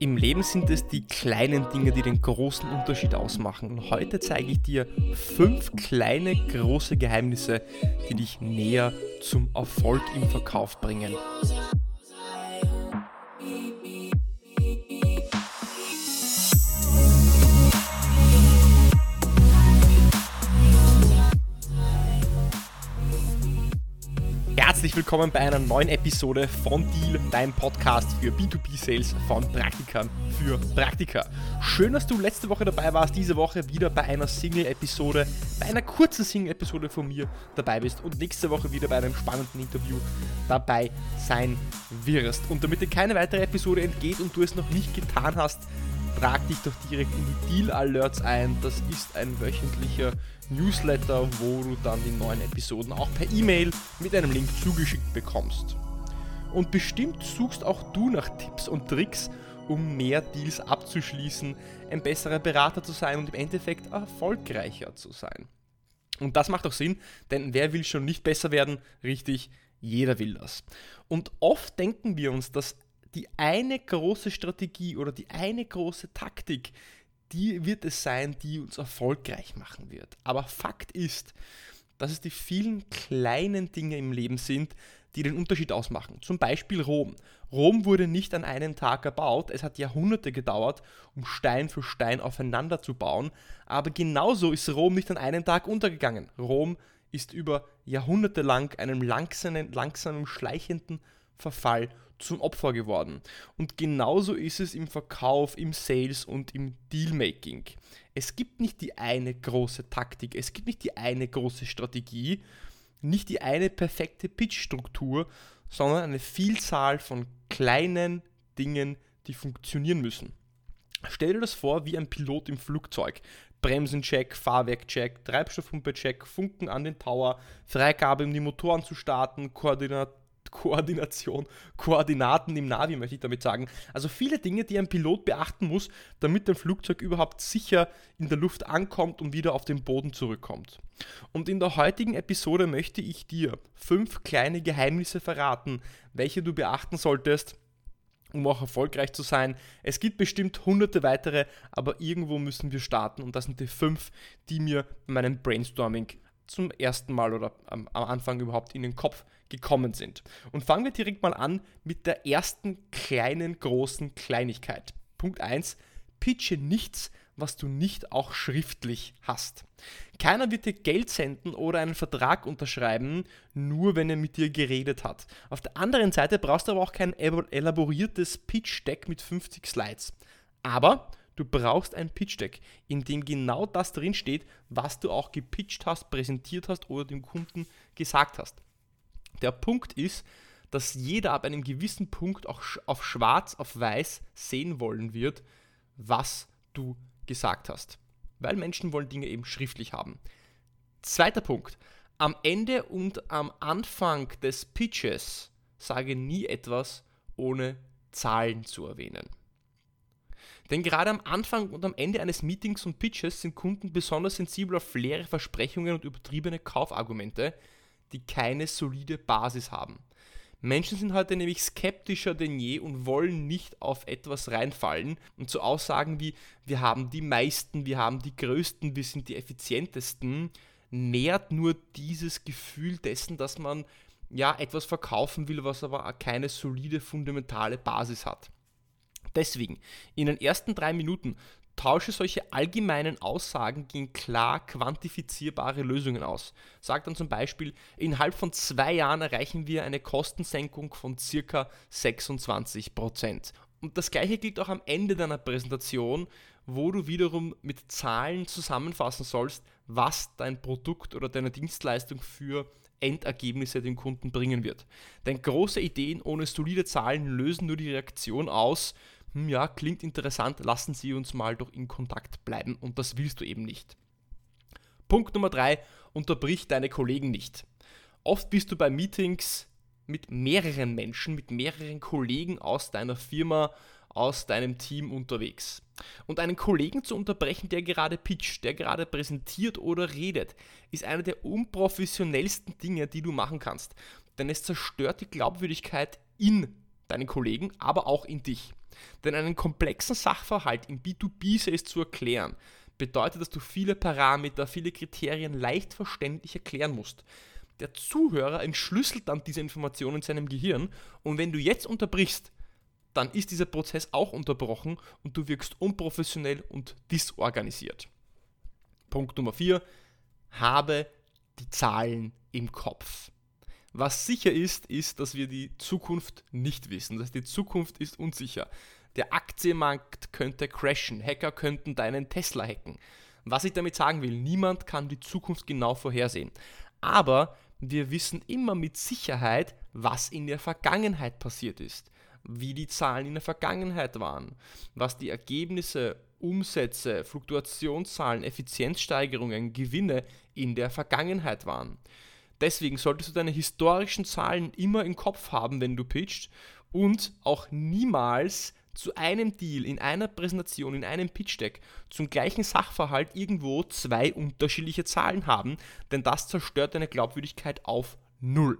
Im Leben sind es die kleinen Dinge, die den großen Unterschied ausmachen. Und heute zeige ich dir fünf kleine, große Geheimnisse, die dich näher zum Erfolg im Verkauf bringen. Willkommen bei einer neuen Episode von Deal, deinem Podcast für B2B-Sales von Praktikern für Praktika. Schön, dass du letzte Woche dabei warst, diese Woche wieder bei einer Single-Episode, bei einer kurzen Single-Episode von mir dabei bist und nächste Woche wieder bei einem spannenden Interview dabei sein wirst. Und damit dir keine weitere Episode entgeht und du es noch nicht getan hast, trag dich doch direkt in die Deal Alerts ein. Das ist ein wöchentlicher Newsletter, wo du dann die neuen Episoden auch per E-Mail mit einem Link zugeschickt bekommst. Und bestimmt suchst auch du nach Tipps und Tricks, um mehr Deals abzuschließen, ein besserer Berater zu sein und im Endeffekt erfolgreicher zu sein. Und das macht auch Sinn, denn wer will schon nicht besser werden? Richtig, jeder will das. Und oft denken wir uns, dass die eine große Strategie oder die eine große Taktik, die wird es sein, die uns erfolgreich machen wird. Aber Fakt ist, dass es die vielen kleinen Dinge im Leben sind, die den Unterschied ausmachen. Zum Beispiel Rom. Rom wurde nicht an einem Tag erbaut, es hat Jahrhunderte gedauert, um Stein für Stein aufeinander zu bauen, aber genauso ist Rom nicht an einem Tag untergegangen. Rom ist über Jahrhunderte lang einem langsamen, langsamen schleichenden Verfall zum Opfer geworden. Und genauso ist es im Verkauf, im Sales und im Dealmaking. Es gibt nicht die eine große Taktik, es gibt nicht die eine große Strategie, nicht die eine perfekte Pitch-Struktur, sondern eine Vielzahl von kleinen Dingen, die funktionieren müssen. Stell dir das vor wie ein Pilot im Flugzeug. Bremsencheck, Fahrwerkcheck, Treibstoffpumpe-Check, Funken an den Tower, Freigabe, um die Motoren zu starten, Koordinat Koordination, Koordinaten im Navi, möchte ich damit sagen. Also viele Dinge, die ein Pilot beachten muss, damit ein Flugzeug überhaupt sicher in der Luft ankommt und wieder auf den Boden zurückkommt. Und in der heutigen Episode möchte ich dir fünf kleine Geheimnisse verraten, welche du beachten solltest, um auch erfolgreich zu sein. Es gibt bestimmt hunderte weitere, aber irgendwo müssen wir starten und das sind die fünf, die mir bei meinem Brainstorming zum ersten Mal oder am, am Anfang überhaupt in den Kopf gekommen sind. Und fangen wir direkt mal an mit der ersten kleinen, großen Kleinigkeit. Punkt 1. Pitche nichts, was du nicht auch schriftlich hast. Keiner wird dir Geld senden oder einen Vertrag unterschreiben, nur wenn er mit dir geredet hat. Auf der anderen Seite brauchst du aber auch kein elaboriertes Pitch-Deck mit 50 Slides. Aber Du brauchst ein Pitch-Deck, in dem genau das drinsteht, was du auch gepitcht hast, präsentiert hast oder dem Kunden gesagt hast. Der Punkt ist, dass jeder ab einem gewissen Punkt auch auf schwarz auf weiß sehen wollen wird, was du gesagt hast. Weil Menschen wollen Dinge eben schriftlich haben. Zweiter Punkt. Am Ende und am Anfang des Pitches sage nie etwas, ohne Zahlen zu erwähnen. Denn gerade am Anfang und am Ende eines Meetings und Pitches sind Kunden besonders sensibel auf leere Versprechungen und übertriebene Kaufargumente, die keine solide Basis haben. Menschen sind heute nämlich skeptischer denn je und wollen nicht auf etwas reinfallen. Und so Aussagen wie wir haben die meisten, wir haben die größten, wir sind die effizientesten, nährt nur dieses Gefühl dessen, dass man ja etwas verkaufen will, was aber keine solide fundamentale Basis hat. Deswegen, in den ersten drei Minuten tausche solche allgemeinen Aussagen gegen klar quantifizierbare Lösungen aus. Sag dann zum Beispiel, innerhalb von zwei Jahren erreichen wir eine Kostensenkung von circa 26%. Und das gleiche gilt auch am Ende deiner Präsentation, wo du wiederum mit Zahlen zusammenfassen sollst, was dein Produkt oder deine Dienstleistung für Endergebnisse dem Kunden bringen wird. Denn große Ideen ohne solide Zahlen lösen nur die Reaktion aus, hm, ja, klingt interessant, lassen Sie uns mal doch in Kontakt bleiben und das willst du eben nicht. Punkt Nummer drei, unterbrich deine Kollegen nicht. Oft bist du bei Meetings mit mehreren Menschen, mit mehreren Kollegen aus deiner Firma, aus deinem Team unterwegs. Und einen Kollegen zu unterbrechen, der gerade pitcht, der gerade präsentiert oder redet, ist eine der unprofessionellsten Dinge, die du machen kannst. Denn es zerstört die Glaubwürdigkeit in deinen Kollegen, aber auch in dich. Denn einen komplexen Sachverhalt im B2B-Sales zu erklären, bedeutet, dass du viele Parameter, viele Kriterien leicht verständlich erklären musst. Der Zuhörer entschlüsselt dann diese Informationen in seinem Gehirn und wenn du jetzt unterbrichst, dann ist dieser Prozess auch unterbrochen und du wirkst unprofessionell und disorganisiert. Punkt Nummer 4. Habe die Zahlen im Kopf. Was sicher ist, ist, dass wir die Zukunft nicht wissen. Das heißt, die Zukunft ist unsicher. Der Aktienmarkt könnte crashen. Hacker könnten deinen Tesla hacken. Was ich damit sagen will, niemand kann die Zukunft genau vorhersehen. Aber wir wissen immer mit Sicherheit, was in der Vergangenheit passiert ist, wie die Zahlen in der Vergangenheit waren, was die Ergebnisse, Umsätze, Fluktuationszahlen, Effizienzsteigerungen, Gewinne in der Vergangenheit waren. Deswegen solltest du deine historischen Zahlen immer im Kopf haben, wenn du pitcht und auch niemals zu einem Deal, in einer Präsentation, in einem Pitch-Deck zum gleichen Sachverhalt irgendwo zwei unterschiedliche Zahlen haben, denn das zerstört deine Glaubwürdigkeit auf Null.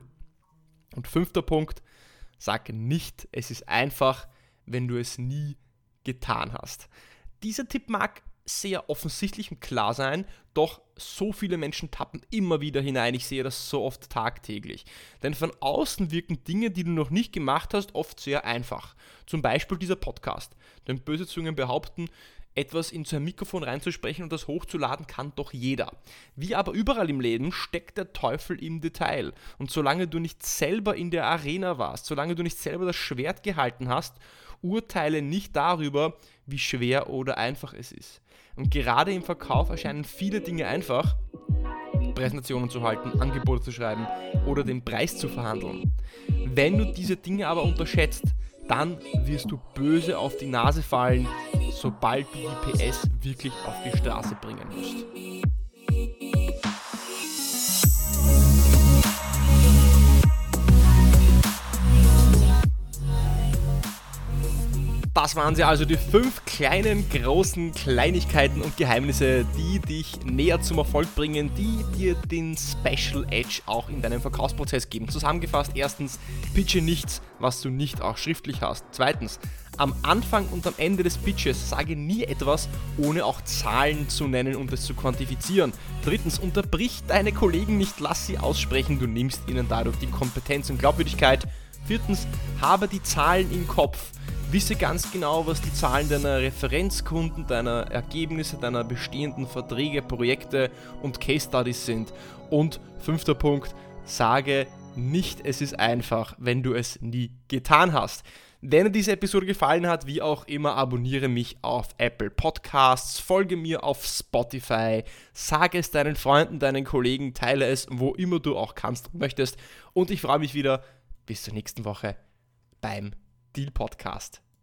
Und fünfter Punkt, sag nicht, es ist einfach, wenn du es nie getan hast. Dieser Tipp mag sehr offensichtlich und klar sein, doch so viele Menschen tappen immer wieder hinein. Ich sehe das so oft tagtäglich. Denn von außen wirken Dinge, die du noch nicht gemacht hast, oft sehr einfach. Zum Beispiel dieser Podcast. Denn böse Zungen behaupten, etwas in so ein Mikrofon reinzusprechen und das hochzuladen kann doch jeder. Wie aber überall im Leben steckt der Teufel im Detail. Und solange du nicht selber in der Arena warst, solange du nicht selber das Schwert gehalten hast, urteile nicht darüber, wie schwer oder einfach es ist. Und gerade im Verkauf erscheinen viele Dinge einfach. Präsentationen zu halten, Angebote zu schreiben oder den Preis zu verhandeln. Wenn du diese Dinge aber unterschätzt, dann wirst du böse auf die Nase fallen, sobald du die PS wirklich auf die Straße bringen musst. Das waren sie also, die fünf kleinen, großen Kleinigkeiten und Geheimnisse, die dich näher zum Erfolg bringen, die dir den Special Edge auch in deinem Verkaufsprozess geben. Zusammengefasst, erstens, pitche nichts, was du nicht auch schriftlich hast. Zweitens, am Anfang und am Ende des Pitches sage nie etwas, ohne auch Zahlen zu nennen und es zu quantifizieren. Drittens, unterbrich deine Kollegen nicht, lass sie aussprechen, du nimmst ihnen dadurch die Kompetenz und Glaubwürdigkeit. Viertens, habe die Zahlen im Kopf wisse ganz genau, was die Zahlen deiner Referenzkunden, deiner Ergebnisse, deiner bestehenden Verträge, Projekte und Case Studies sind. Und fünfter Punkt, sage nicht, es ist einfach, wenn du es nie getan hast. Wenn dir diese Episode gefallen hat, wie auch immer, abonniere mich auf Apple Podcasts, folge mir auf Spotify, sage es deinen Freunden, deinen Kollegen, teile es, wo immer du auch kannst und möchtest. Und ich freue mich wieder bis zur nächsten Woche beim Deal Podcast.